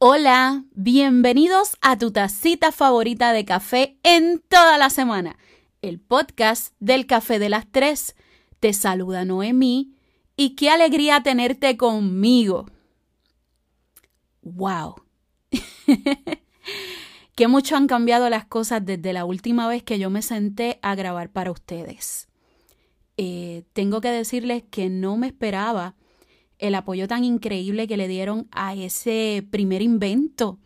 Hola, bienvenidos a tu tacita favorita de café en toda la semana, el podcast del Café de las Tres. Te saluda Noemí y qué alegría tenerte conmigo. ¡Wow! que mucho han cambiado las cosas desde la última vez que yo me senté a grabar para ustedes. Eh, tengo que decirles que no me esperaba el apoyo tan increíble que le dieron a ese primer invento.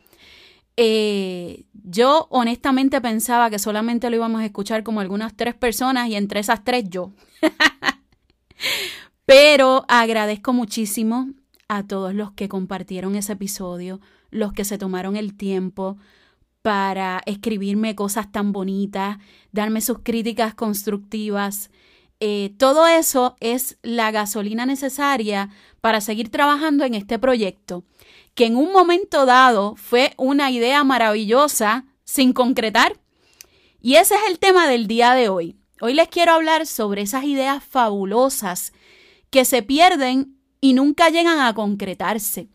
Eh, yo honestamente pensaba que solamente lo íbamos a escuchar como algunas tres personas y entre esas tres yo. Pero agradezco muchísimo a todos los que compartieron ese episodio, los que se tomaron el tiempo para escribirme cosas tan bonitas, darme sus críticas constructivas. Eh, todo eso es la gasolina necesaria para seguir trabajando en este proyecto, que en un momento dado fue una idea maravillosa sin concretar. Y ese es el tema del día de hoy. Hoy les quiero hablar sobre esas ideas fabulosas que se pierden y nunca llegan a concretarse.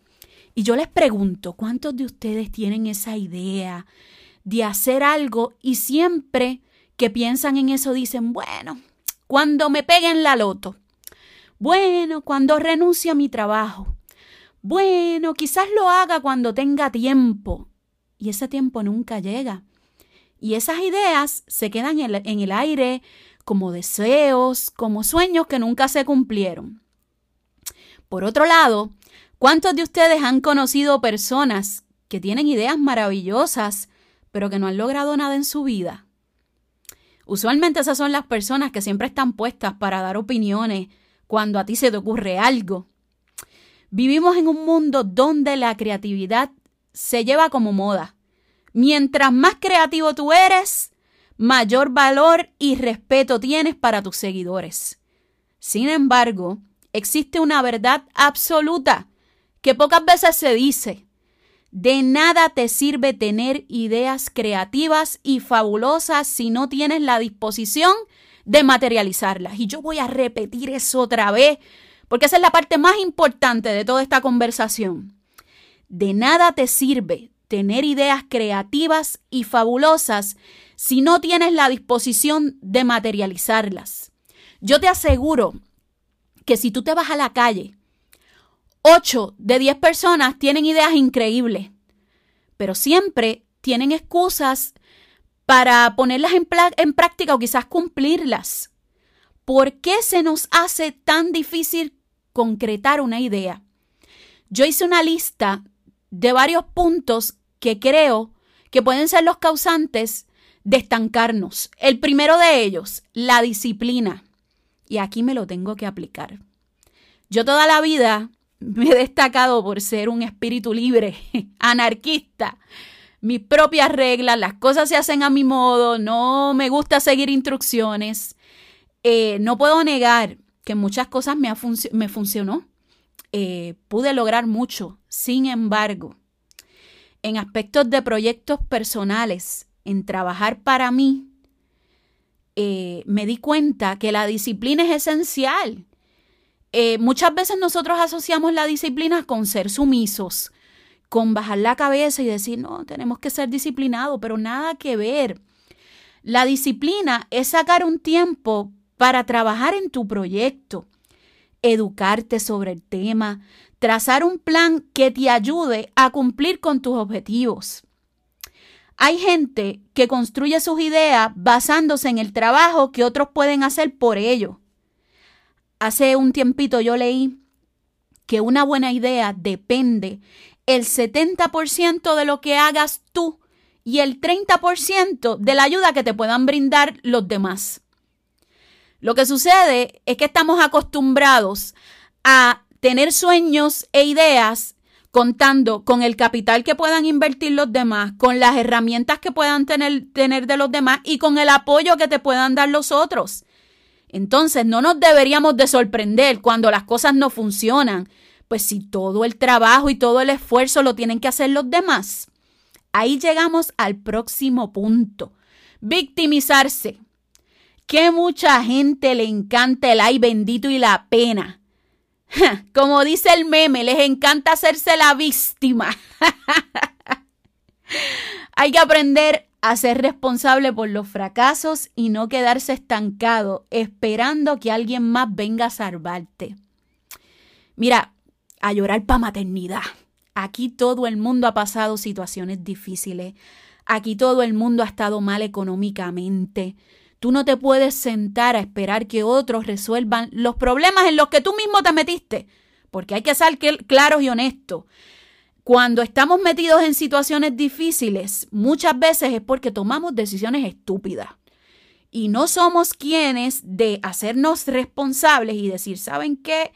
Y yo les pregunto, ¿cuántos de ustedes tienen esa idea de hacer algo y siempre que piensan en eso dicen, bueno, cuando me peguen la loto. Bueno, cuando renuncie a mi trabajo. Bueno, quizás lo haga cuando tenga tiempo. Y ese tiempo nunca llega. Y esas ideas se quedan en el aire como deseos, como sueños que nunca se cumplieron. Por otro lado, ¿cuántos de ustedes han conocido personas que tienen ideas maravillosas, pero que no han logrado nada en su vida? Usualmente esas son las personas que siempre están puestas para dar opiniones cuando a ti se te ocurre algo. Vivimos en un mundo donde la creatividad se lleva como moda. Mientras más creativo tú eres, mayor valor y respeto tienes para tus seguidores. Sin embargo, existe una verdad absoluta que pocas veces se dice. De nada te sirve tener ideas creativas y fabulosas si no tienes la disposición de materializarlas. Y yo voy a repetir eso otra vez, porque esa es la parte más importante de toda esta conversación. De nada te sirve tener ideas creativas y fabulosas si no tienes la disposición de materializarlas. Yo te aseguro que si tú te vas a la calle 8 de 10 personas tienen ideas increíbles, pero siempre tienen excusas para ponerlas en, en, práctica o quizás cumplirlas. ¿Por qué se nos hace tan difícil concretar una idea? Yo hice una lista de varios puntos que creo que pueden ser los causantes de estancarnos. El primero de ellos, la disciplina. Y aquí me lo tengo que aplicar. Yo toda la vida me he destacado por ser un espíritu libre, anarquista. Mis propias reglas, las cosas se hacen a mi modo, no me gusta seguir instrucciones. Eh, no puedo negar que muchas cosas me, me funcionó. Eh, pude lograr mucho. Sin embargo, en aspectos de proyectos personales, en trabajar para mí, eh, me di cuenta que la disciplina es esencial. Eh, muchas veces nosotros asociamos la disciplina con ser sumisos, con bajar la cabeza y decir, no, tenemos que ser disciplinados, pero nada que ver. La disciplina es sacar un tiempo para trabajar en tu proyecto, educarte sobre el tema, trazar un plan que te ayude a cumplir con tus objetivos. Hay gente que construye sus ideas basándose en el trabajo que otros pueden hacer por ello. Hace un tiempito yo leí que una buena idea depende el 70% de lo que hagas tú y el 30% de la ayuda que te puedan brindar los demás. Lo que sucede es que estamos acostumbrados a tener sueños e ideas contando con el capital que puedan invertir los demás, con las herramientas que puedan tener, tener de los demás y con el apoyo que te puedan dar los otros. Entonces, no nos deberíamos de sorprender cuando las cosas no funcionan, pues si todo el trabajo y todo el esfuerzo lo tienen que hacer los demás. Ahí llegamos al próximo punto. Victimizarse. Que mucha gente le encanta el ay bendito y la pena. Como dice el meme, les encanta hacerse la víctima. Hay que aprender a ser responsable por los fracasos y no quedarse estancado esperando que alguien más venga a salvarte. Mira, a llorar para maternidad. Aquí todo el mundo ha pasado situaciones difíciles. Aquí todo el mundo ha estado mal económicamente. Tú no te puedes sentar a esperar que otros resuelvan los problemas en los que tú mismo te metiste, porque hay que ser claros y honestos. Cuando estamos metidos en situaciones difíciles, muchas veces es porque tomamos decisiones estúpidas. Y no somos quienes de hacernos responsables y decir, ¿saben qué?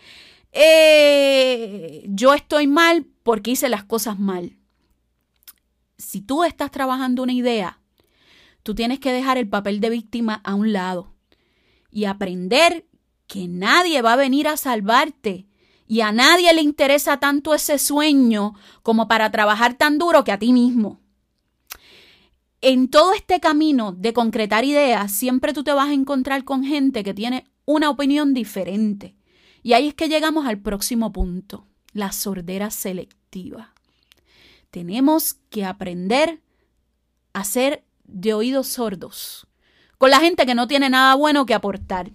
Eh, yo estoy mal porque hice las cosas mal. Si tú estás trabajando una idea, tú tienes que dejar el papel de víctima a un lado y aprender que nadie va a venir a salvarte y a nadie le interesa tanto ese sueño como para trabajar tan duro que a ti mismo. En todo este camino de concretar ideas, siempre tú te vas a encontrar con gente que tiene una opinión diferente. Y ahí es que llegamos al próximo punto, la sordera selectiva. Tenemos que aprender a ser de oídos sordos con la gente que no tiene nada bueno que aportar.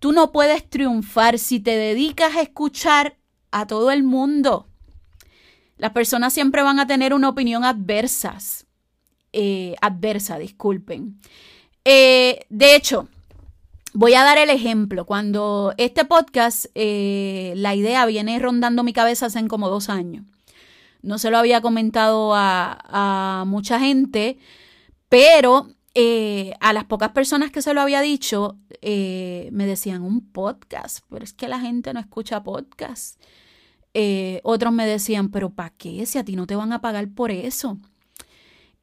Tú no puedes triunfar si te dedicas a escuchar a todo el mundo. Las personas siempre van a tener una opinión adversas, eh, adversa, disculpen. Eh, de hecho, voy a dar el ejemplo. Cuando este podcast, eh, la idea viene rondando mi cabeza hace como dos años. No se lo había comentado a, a mucha gente, pero eh, a las pocas personas que se lo había dicho, eh, me decían un podcast, pero es que la gente no escucha podcast. Eh, otros me decían, pero ¿para qué? Si a ti no te van a pagar por eso.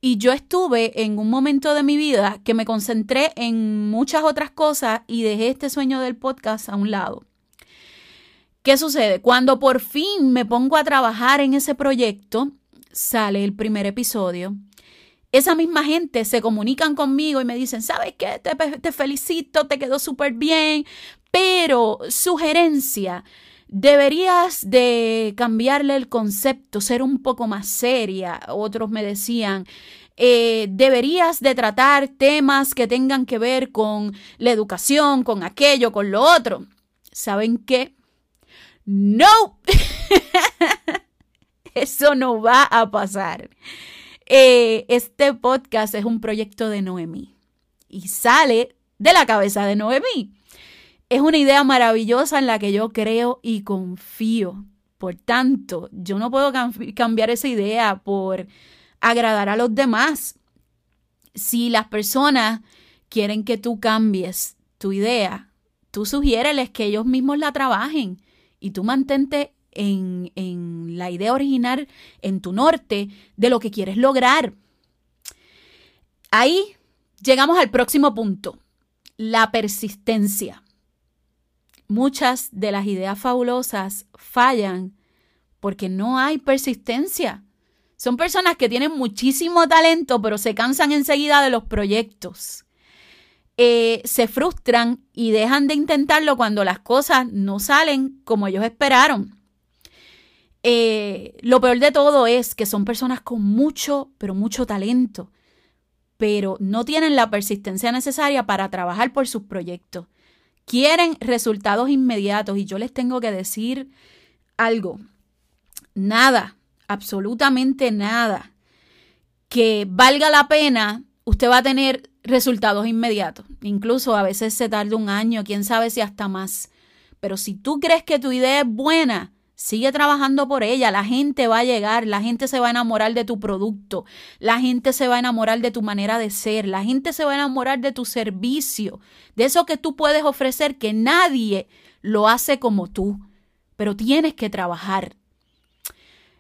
Y yo estuve en un momento de mi vida que me concentré en muchas otras cosas y dejé este sueño del podcast a un lado. ¿Qué sucede? Cuando por fin me pongo a trabajar en ese proyecto, sale el primer episodio esa misma gente se comunican conmigo y me dicen, ¿sabes qué? Te, felicito, te quedó súper bien, pero sugerencia, deberías de cambiarle el concepto, ser un poco más seria. Otros me decían, eh, deberías de tratar temas que tengan que ver con la educación, con aquello, con lo otro. ¿Saben qué? No, eso no va a pasar. Eh, este podcast es un proyecto de Noemí y sale de la cabeza de Noemí. Es una idea maravillosa en la que yo creo y confío. Por tanto, yo no puedo cambiar esa idea por agradar a los demás. Si las personas quieren que tú cambies tu idea, tú sugiéreles que ellos mismos la trabajen y tú mantente en, la idea original, en tu norte, de lo que quieres lograr. Ahí llegamos al próximo punto, la persistencia. Muchas de las ideas fabulosas fallan porque no hay persistencia. Son personas que tienen muchísimo talento, pero se cansan enseguida de los proyectos. Eh, se frustran y dejan de intentarlo cuando las cosas no salen como ellos esperaron. Eh, lo peor de todo es que son personas con mucho, pero mucho talento, pero no tienen la persistencia necesaria para trabajar por sus proyectos. Quieren resultados inmediatos y yo les tengo que decir algo. Nada, absolutamente nada que valga la pena, usted va a tener resultados inmediatos. Incluso a veces se tarda un año, quién sabe si hasta más. Pero si tú crees que tu idea es buena, Sigue trabajando por ella, la gente va a llegar, la gente se va a enamorar de tu producto, la gente se va a enamorar de tu manera de ser, la gente se va a enamorar de tu servicio, de eso que tú puedes ofrecer que nadie lo hace como tú, pero tienes que trabajar.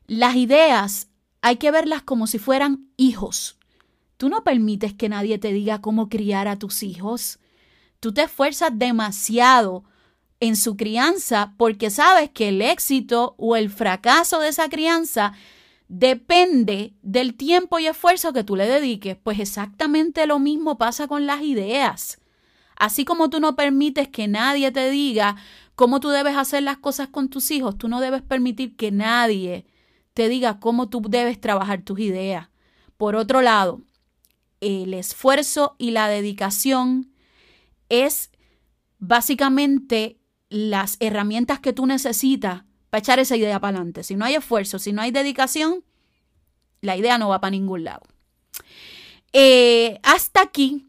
Las ideas hay que verlas como si fueran hijos. Tú no permites que nadie te diga cómo criar a tus hijos. Tú te esfuerzas demasiado en su crianza porque sabes que el éxito o el fracaso de esa crianza depende del tiempo y esfuerzo que tú le dediques. Pues exactamente lo mismo pasa con las ideas. Así como tú no permites que nadie te diga cómo tú debes hacer las cosas con tus hijos, tú no debes permitir que nadie te diga cómo tú debes trabajar tus ideas. Por otro lado, el esfuerzo y la dedicación es básicamente las herramientas que tú necesitas para echar esa idea para adelante. Si no hay esfuerzo, si no hay dedicación, la idea no va para ningún lado. Eh, hasta aquí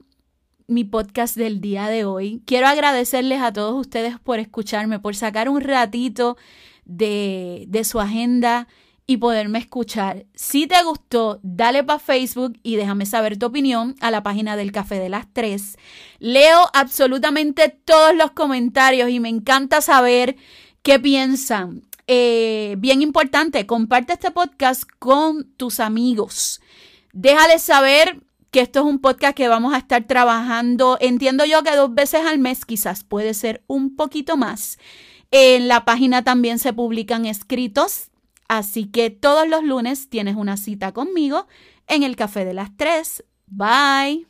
mi podcast del día de hoy. Quiero agradecerles a todos ustedes por escucharme, por sacar un ratito de, de su agenda y poderme escuchar. Si te gustó, dale para Facebook y déjame saber tu opinión a la página del Café de las Tres. Leo absolutamente todos los comentarios y me encanta saber qué piensan. Eh, bien importante, comparte este podcast con tus amigos. Déjales saber que esto es un podcast que vamos a estar trabajando, entiendo yo que dos veces al mes, quizás puede ser un poquito más. En la página también se publican escritos Así que todos los lunes tienes una cita conmigo en el Café de las Tres. Bye.